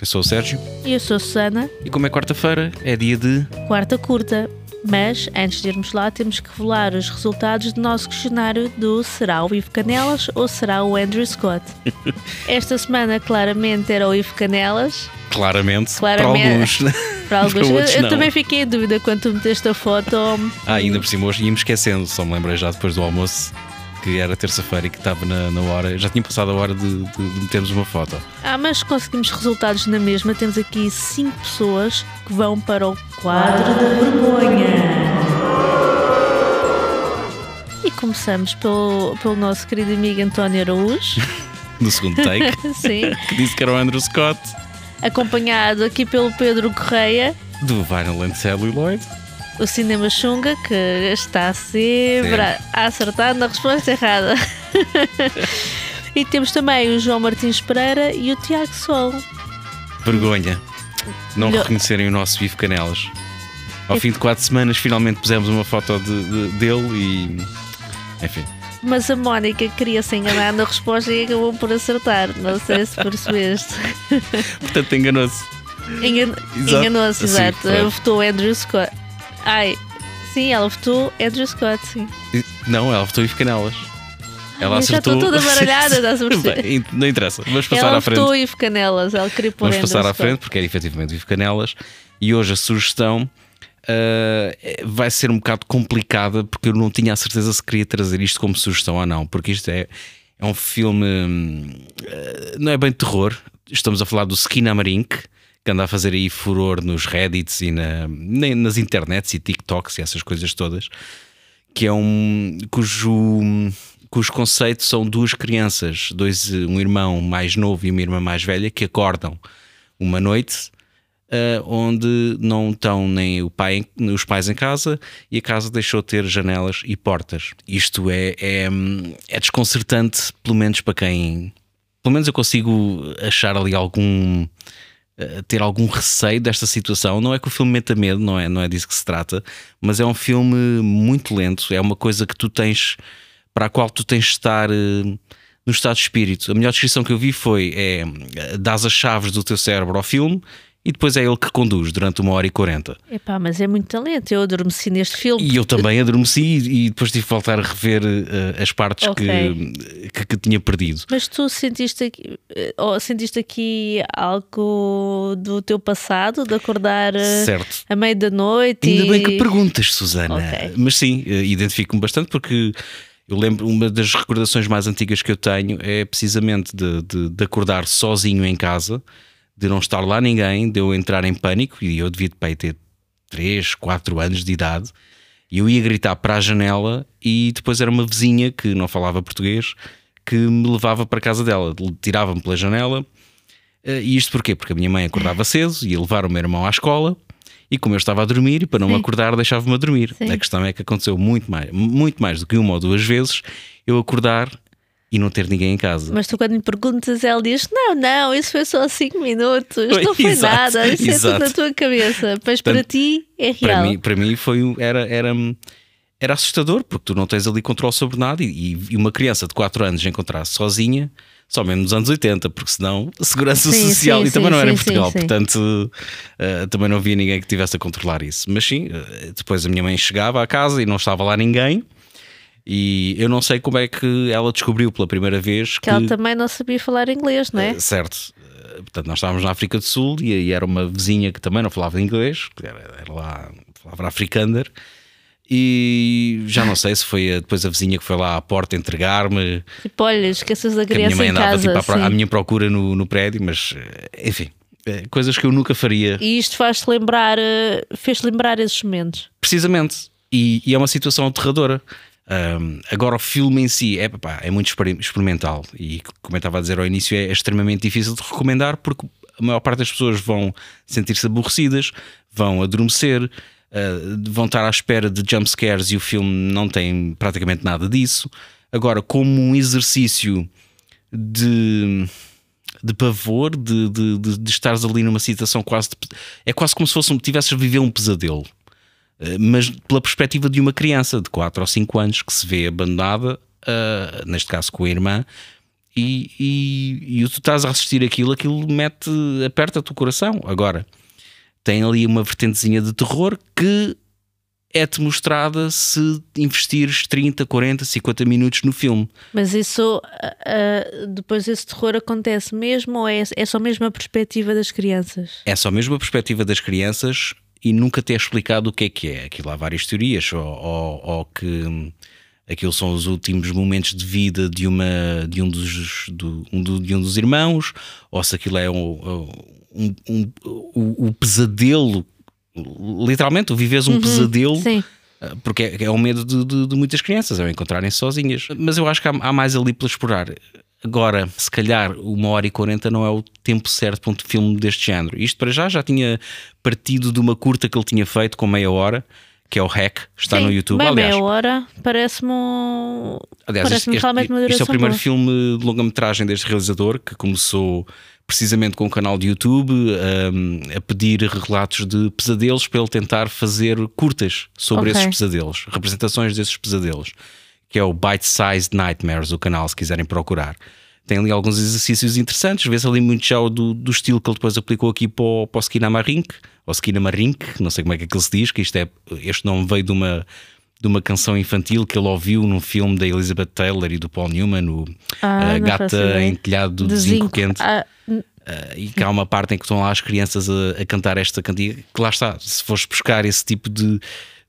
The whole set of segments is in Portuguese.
Eu sou o Sérgio E eu sou a Susana, e como é quarta-feira, é dia de. quarta curta. Mas, antes de irmos lá, temos que revelar os resultados do nosso questionário do será o Ivo Canelas ou será o Andrew Scott. Esta semana, claramente, era o Ivo Canelas. Claramente, Claramente. para alguns. Para alguns. Para outros, eu eu também fiquei em dúvida quando tu meteste a foto. ah, ainda por cima hoje ia-me esquecendo, só me lembrei já depois do almoço que era terça-feira e que estava na, na hora. Já tinha passado a hora de, de- de metermos uma foto. Ah, mas conseguimos resultados na mesma. Temos aqui cinco pessoas que vão para o quadro da vergonha. E começamos pelo, pelo nosso querido amigo António Araújo. No segundo take, Sim. que disse que era o Andrew Scott acompanhado aqui pelo Pedro Correia, do Violent Celluloid. O Cinema Xunga, que está sempre a acertar na resposta errada. e temos também o João Martins Pereira e o Tiago Sol. Vergonha. Não reconhecerem o nosso Vivo Canelas. Ao fim de quatro semanas, finalmente pusemos uma foto de- de- dele e. Enfim. Mas a Mónica queria se enganar na resposta e acabou por acertar. Não sei se percebeste. Portanto, enganou-se. Engan- Exato. Enganou-se, Sim, exato. pronto. votou Andrew Scott. Ai, sim, ela votou Andrew Scott, sim. Não, ela votou Ivo Canelas. Ela Eu já acertou. estou toda baralhada, perceber? Bem, não interessa. Vamos passar ela à frente. votou Ivo Canelas, ela queria pôr Vamos passar à Scott. frente, porque era efetivamente Ivo Canelas. E hoje a sugestão é- vai ser um bocado complicada, porque eu não tinha a certeza se queria trazer isto como sugestão ou não, porque isto é, é um filme. ah, não é bem terror. Estamos a falar do Skin Amarink, que anda a fazer aí furor nos Reddits e na, nas internets e TikToks e essas coisas todas que é um cujo cujo conceito são duas crianças, dois um irmão mais novo e uma irmã mais velha que acordam uma noite ah, onde não estão nem o pai, os pais em casa e a casa deixou de ter janelas e portas. Isto é, é, é desconcertante, pelo menos para quem. Pelo menos eu consigo achar ali algum. Uh, ter algum receio desta situação. Não é que o filme meta medo, não é, não é disso que se trata, mas é um filme muito lento. É uma coisa que tu tens. para a qual tu tens de estar. uh, no estado de espírito. A melhor descrição que eu vi foi: é, dás as chaves do teu cérebro ao filme e depois é ele que conduz durante uma hora e quarenta. Epá, mas é muito talento. Eu adormeci neste filme. E eu também adormeci e depois tive que voltar a rever eh, as partes Ok. que, que, que tinha perdido. Mas tu sentiste aqui, oh, sentiste aqui algo do teu passado, de acordar eh, Certo. à meia da noite? Ainda e... bem que perguntas, Susana. Ok. Mas sim, identifico-me bastante porque eu lembro, uma das recordações mais antigas que eu tenho é precisamente de, de, de acordar sozinho em casa, de não estar lá ninguém, de eu entrar em pânico, e eu devia de ter 3, 4 anos de idade, e eu ia gritar para a janela e depois era uma vizinha que não falava português que me levava para a casa dela, tirava-me pela janela. Eh, E isto porquê? Porque a minha mãe acordava cedo, ia levar o meu irmão à escola e como eu estava a dormir e para não me Sim. acordar deixava-me a dormir. Sim. A questão é que aconteceu muito mais, muito mais do que uma ou duas vezes eu acordar e não ter ninguém em casa. Mas tu, quando lhe perguntas, ela diz: Não, não, isso foi só 5 minutos, não foi exato, nada, isso é exato. tudo na tua cabeça. Mas para ti é real. para mim, para mim foi, era, era, era assustador porque tu não tens ali controle sobre nada e, e uma criança de 4 anos encontrar-se sozinha, só mesmo nos anos 80, porque senão a segurança Sim, social sim, e também sim, não era em Portugal, portanto eh, também não havia ninguém que tivesse a controlar isso. Mas sim, eh, depois a minha mãe chegava à casa e não estava lá ninguém. E eu não sei como é que ela descobriu pela primeira vez que ela também não sabia falar inglês, não é? Uh, certo. Uh, Portanto, nós estávamos na África do Sul e, e era uma vizinha que também não falava inglês, que era, era lá, falava afrikaner. E já não sei se foi a- depois a vizinha que foi lá à porta entregar-me, Tipo, olha, esqueças da que a minha criança mãe andava casa. tipo, à, à minha procura no, no prédio, mas uh, enfim, coisas que eu nunca faria. E isto faz-te lembrar, eh, fez lembrar esses momentos. Precisamente. E, e é uma situação aterradora. Um, agora, o filme em si é, pá, é muito exper- experimental e, como eu estava a dizer ao início, é extremamente difícil de recomendar porque a maior parte das pessoas vão sentir-se aborrecidas, vão adormecer, uh, vão estar à espera de jump scares e o filme não tem praticamente nada disso. Agora, como um exercício de de pavor, de, de, de, de estares ali numa situação quase de, é quase como se fosse um, tivesses a viver um pesadelo. Eh, mas pela perspectiva de uma criança de 4 ou 5 anos que se vê abandonada, ah, neste caso com a irmã, e, e, e tu estás a assistir aquilo, aquilo mete, aperta-te o coração. Agora, tem ali uma vertentezinha de terror que é-te mostrada se investires 30, 40, 50 minutos no filme. Mas isso, uh, depois esse terror acontece mesmo ou é, é só mesmo a perspectiva das crianças? É só mesmo a perspectiva das crianças e nunca te é explicado o que é que é. Aquilo há várias teorias, ou, ou, ou que aquilo são os últimos momentos de vida de, uma, de, um, dos, do, um, de um dos irmãos, ou se aquilo é um, um, um o, o, pesadelo literalmente, tu vives um uhum, pesadelo. Sim. Ah, porque é, é o medo de, de, de, muitas crianças, é encontrarem-se sozinhas. Mas eu acho que há, há, mais ali para explorar. Agora, se calhar, uma hora e quarenta não é o tempo certo para um filme deste género. Isto para já já tinha partido de uma curta que ele tinha feito com meia hora, que é o Hack, está Sim, no YouTube. Bem, Aliás, meia hora parece-me. Aliás, parece este, este, uma este é o primeiro boa. filme de longa-metragem deste realizador que começou precisamente com o canal de YouTube um, a pedir relatos de pesadelos para ele tentar fazer curtas sobre okay. esses pesadelos, representações desses pesadelos, que é o Bite Sized Nightmares, o canal, se quiserem procurar. Tem ali alguns exercícios interessantes, vê-se ali muito já do, do estilo que ele depois aplicou aqui para o, para o Skinamarink, ou Skinamarink, não sei como é que aquilo se diz, que isto é, este nome veio de uma de uma canção infantil que ele ouviu num filme da Elizabeth Taylor e do Paul Newman, o ah, Gata em Telhado de, Zinco, Quente. Ah, uh, e que há uma parte em que estão lá as crianças a, a, cantar esta cantiga, que lá está, se fores buscar esse tipo de,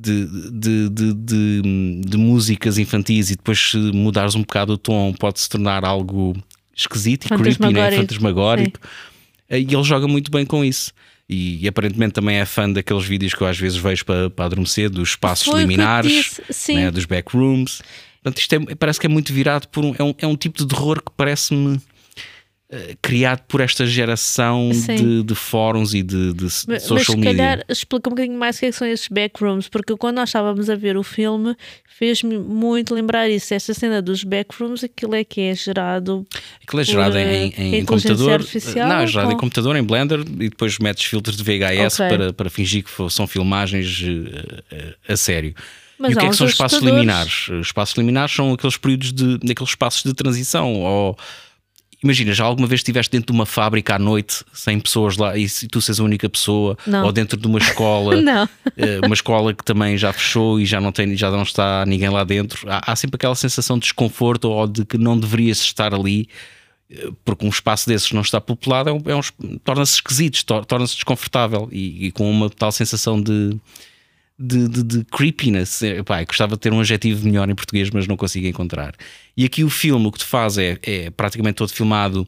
de, de, de, de músicas infantis e depois se mudares um bocado o tom, pode se tornar algo esquisito e creepy, né? fantasmagórico. Sim. E ele joga muito bem com isso. E, e, aparentemente também é fã daqueles vídeos que eu às vezes vejo para, para adormecer, dos espaços Foi liminares, né, dos backrooms. Portanto, isto é, parece que é muito virado por um. É um, é um tipo de terror que parece-me criado por esta geração de, de, fóruns e de, de mas, social mas, se media. calhar explica um bocadinho mais o que, é que são esses backrooms, porque quando nós estávamos a ver o filme fez-me muito lembrar isso, essa cena dos backrooms, aquilo é que é gerado. Aquilo é gerado por, em, em, em computador. Artificial, não, é gerado com... em computador, em Blender, e depois metes filtros de VHS okay. para, para fingir que são filmagens uh, a sério. Mas e o que é que são espaços liminares? Espaços liminares são aqueles períodos de, aqueles espaços de transição ou imagina, já alguma vez estiveste dentro de uma fábrica à noite sem pessoas lá e tu seres a única pessoa, não. ou dentro de uma escola, eh, uma escola que também já fechou e já não, tem, já não está ninguém lá dentro, há, há sempre aquela sensação de desconforto ou de que não deverias estar ali eh, porque um espaço desses não está populado é um, é um torna-se esquisito, torna-se desconfortável e, e, com uma tal sensação de de, de, de creepiness. Epá, gostava de ter um adjetivo melhor em português, mas não consigo encontrar. E aqui o filme, o que te faz é, é praticamente todo filmado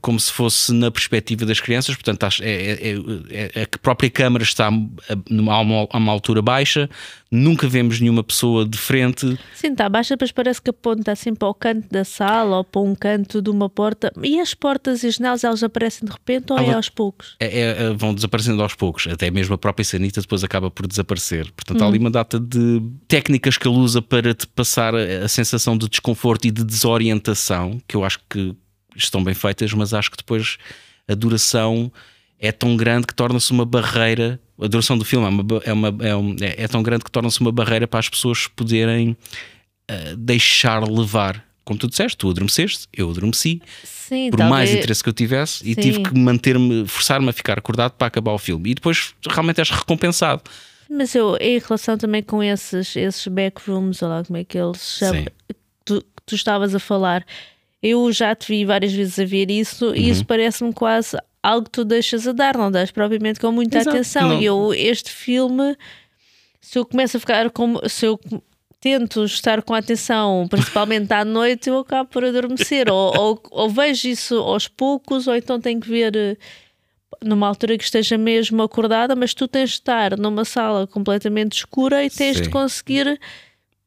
como se fosse na perspectiva das crianças, portanto, é, é, é, é a própria câmara está a uma, a uma, altura baixa, nunca vemos nenhuma pessoa de frente. Sim, está baixa, mas parece que aponta assim para o canto da sala ou para um canto de uma porta. E as portas e as janelas elas aparecem de repente ou Ela, é aos poucos? É, é, vão desaparecendo aos poucos, até mesmo a própria Sanita depois acaba por desaparecer. Portanto, hum. há ali uma data de técnicas que ele usa para te passar a, a sensação de desconforto e de desorientação, que eu acho que estão bem feitas, mas acho que depois a duração é tão grande que torna-se uma barreira. A duração do filme é, uma, é, uma, é, um, é, é tão grande que torna-se uma barreira para as pessoas poderem uh, deixar levar. Como tu disseste, tu adormeceste, eu adormeci. Sim, por mais interesse que eu tivesse, Sim. e tive que manter-me, forçar-me a ficar acordado para acabar o filme. E depois realmente és recompensado. Mas eu, em relação também com esses, esses backrooms, ou lá como é que eles chamam, tu, tu estavas a falar, eu já te vi várias vezes a ver isso uhum. e isso parece-me quase algo que tu deixas a dar, não das propriamente com muita Exato. atenção. E eu, este filme, se eu começo a ficar com. Se eu tento estar com atenção, principalmente à noite, eu acabo por adormecer. ou, ou, ou, vejo isso aos poucos, ou então tenho que ver eh, numa altura que esteja mesmo acordada, mas tu tens de estar numa sala completamente escura e tens Sim. de conseguir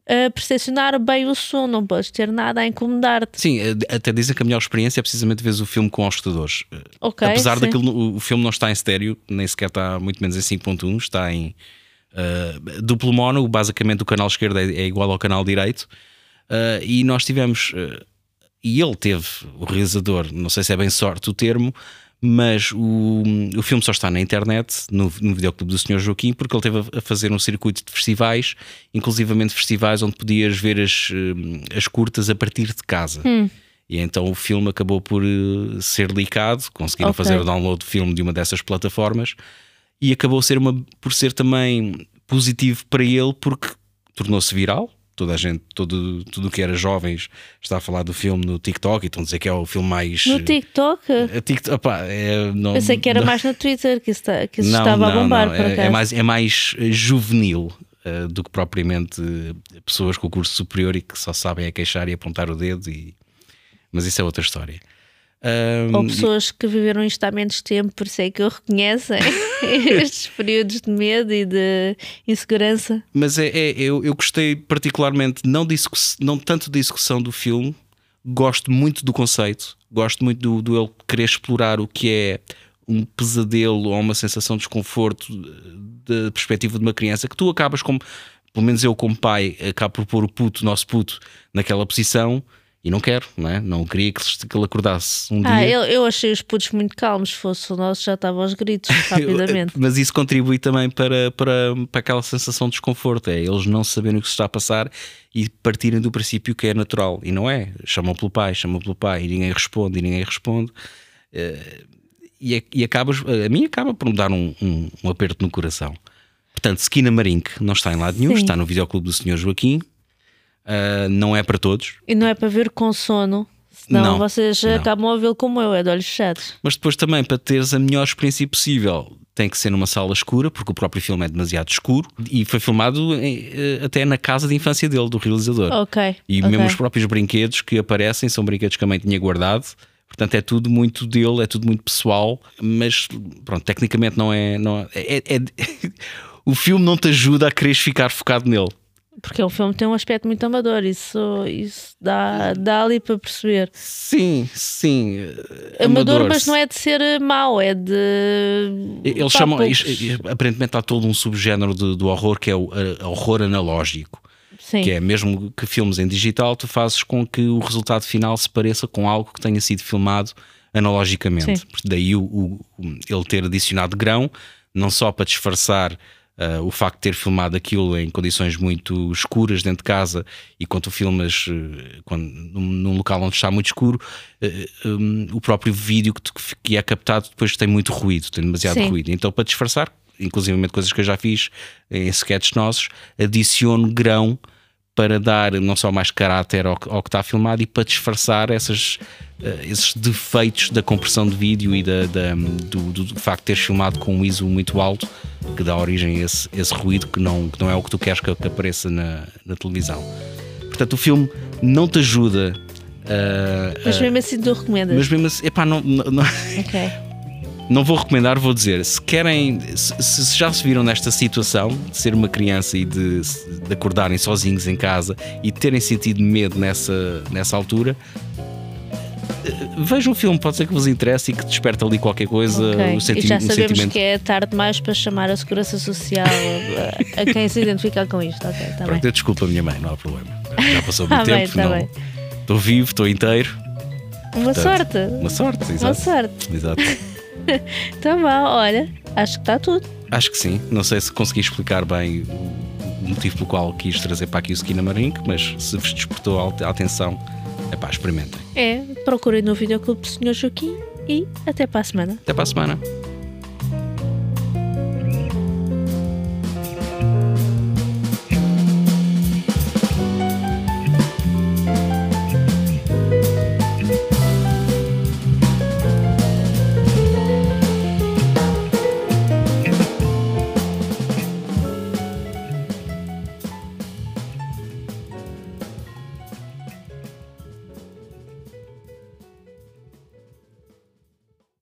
uh, percepcionar bem o som, não podes ter nada a incomodar-te. Sim, eh, até dizem que a melhor experiência é precisamente ver o filme com os escutadores. Okay, Apesar sim. daquilo, o filme não está em estéreo, nem sequer está muito menos em 5.1, está em uh, duplo mono, basicamente o canal esquerdo é, é igual ao canal direito. Uh, e nós tivemos, uh, e ele teve, o realizador, não sei se é bem sorte o termo, mas o, o filme só está na internet, no, no videoclube do Sr. Joaquim, porque ele teve a fazer um circuito de festivais, inclusivamente festivais onde podias ver as, eh, as curtas a partir de casa. Hum. E então o filme acabou por uh, ser licado, conseguiram Ok. fazer o download do filme de uma dessas plataformas e acabou ser uma, por ser também positivo para ele porque tornou-se viral. Toda a gente, todo, tudo o que era jovens está a falar do filme no TikTok e estão a dizer que é o filme mais. No TikTok? A TikTok, opá, é, não, Pensei que era não- mais no Twitter que isso, tá- que isso não, estava a bombar, é, é mais, é mais eh, juvenil eh, do que propriamente eh, pessoas com o curso superior e que só sabem é queixar e apontar o dedo. E... Mas isso é outra história. Ahm, Ou pessoas que viveram isto há menos tempo, por isso é que o reconhecem estes períodos de medo e de insegurança. Mas é, é- eu, eu gostei particularmente, não, não tanto da execução do filme, gosto muito do conceito, gosto muito do, do ele querer explorar o que é um pesadelo ou uma sensação de desconforto eh, da perspectiva de uma criança que tu acabas como, pelo menos eu como pai, acabo por pôr o puto, o nosso puto, naquela posição e não quero, não é? Não queria que, que ele acordasse um Ah, dia. eu, eu achei os putos muito calmos, se fosse o nosso já estava aos gritos rapidamente. Mas isso contribui também para, para, para aquela sensação de desconforto. É eles não saberem o que se está a passar e partirem do princípio que é natural. E não é. Chamam pelo pai, chamam pelo pai e ninguém responde e ninguém responde. Eh, E, e acabas, a mim acaba por me dar um, um, um aperto no coração. Portanto, Skinna Marink não está em lado nenhum, Sim. está no videoclube do Sr. Joaquim. Ah, não é para todos, E não é para ver com sono, senão Não, vocês não. acabam a vê-lo como eu, é de olhos fechados. mas depois também para teres a melhor experiência possível tem que ser numa sala escura, porque o próprio filme é demasiado escuro e foi filmado em, eh, até na casa de infância dele, do realizador. Ok. E ok. mesmo os próprios brinquedos que aparecem são brinquedos que a mãe tinha guardado. Portanto, é tudo muito dele, é tudo muito pessoal, mas pronto, tecnicamente não é. Não é, é- é- o filme não te ajuda a quereres ficar focado nele. Porque o filme tem um aspecto muito amador, isso, isso dá, dá ali para perceber. Sim, sim. eh, Amador, amador, mas não é de ser eh, mau, é de. Eles Pá, chamam. poucos. aparentemente há todo um subgénero de- do horror que é o eh, horror analógico. Sim. Que é mesmo que filmes em digital, tu fazes com que o resultado final se pareça com algo que tenha sido filmado analogicamente. Daí o, o- ele ter adicionado grão, não só para disfarçar ah, o facto de ter filmado aquilo em condições muito escuras dentro de casa e quando tu filmas eh, quando, num, num local onde está muito escuro, eh, um, o próprio vídeo que, tu- que é captado depois tem muito ruído, tem demasiado Sim. ruído. Então, para disfarçar, inclusive coisas que eu já fiz em sketches nossos, adiciono grão para dar não só mais caráter ao, que- ao que está filmado e para disfarçar essas, eh, esses defeitos da compressão de vídeo e da, da- do, do facto de teres filmado com um ISO muito alto que dá origem a esse, esse ruído que não, que não é o que tu queres que, que apareça na, na televisão. Portanto, o filme não te ajuda a. Mas mesmo assim tu recomendas. mas mesmo assim, epá, não, não, não- Ok. não vou recomendar, vou dizer, se querem, se, já se viram nesta situação de ser uma criança e de, de acordarem sozinhos em casa e terem sentido medo nessa, nessa altura, eh, vejam um filme, pode ser que vos interesse e que desperte ali qualquer coisa, ok. o, senti e já um sabemos sentimento. que é tarde demais para chamar a Segurança Social a, a quem se identifica com isto. Ok, está bem. Pronto, eu desculpa a minha mãe, não há problema. Já passou Tá muito bem, tempo, tá não- estou vivo, estou inteiro. Uma Portanto, sorte. Uma sorte, Uma exato. sorte. exato. Então vá, olha, acho que está tudo. Acho que sim. Não sei se consegui explicar bem o, motivo pelo qual quis trazer para aqui o Skinna Marink, mas se vos despertou a a atenção, é pá, experimentem. É, procurem no videoclube do Sr. Joaquim e até para a semana. Até para a semana.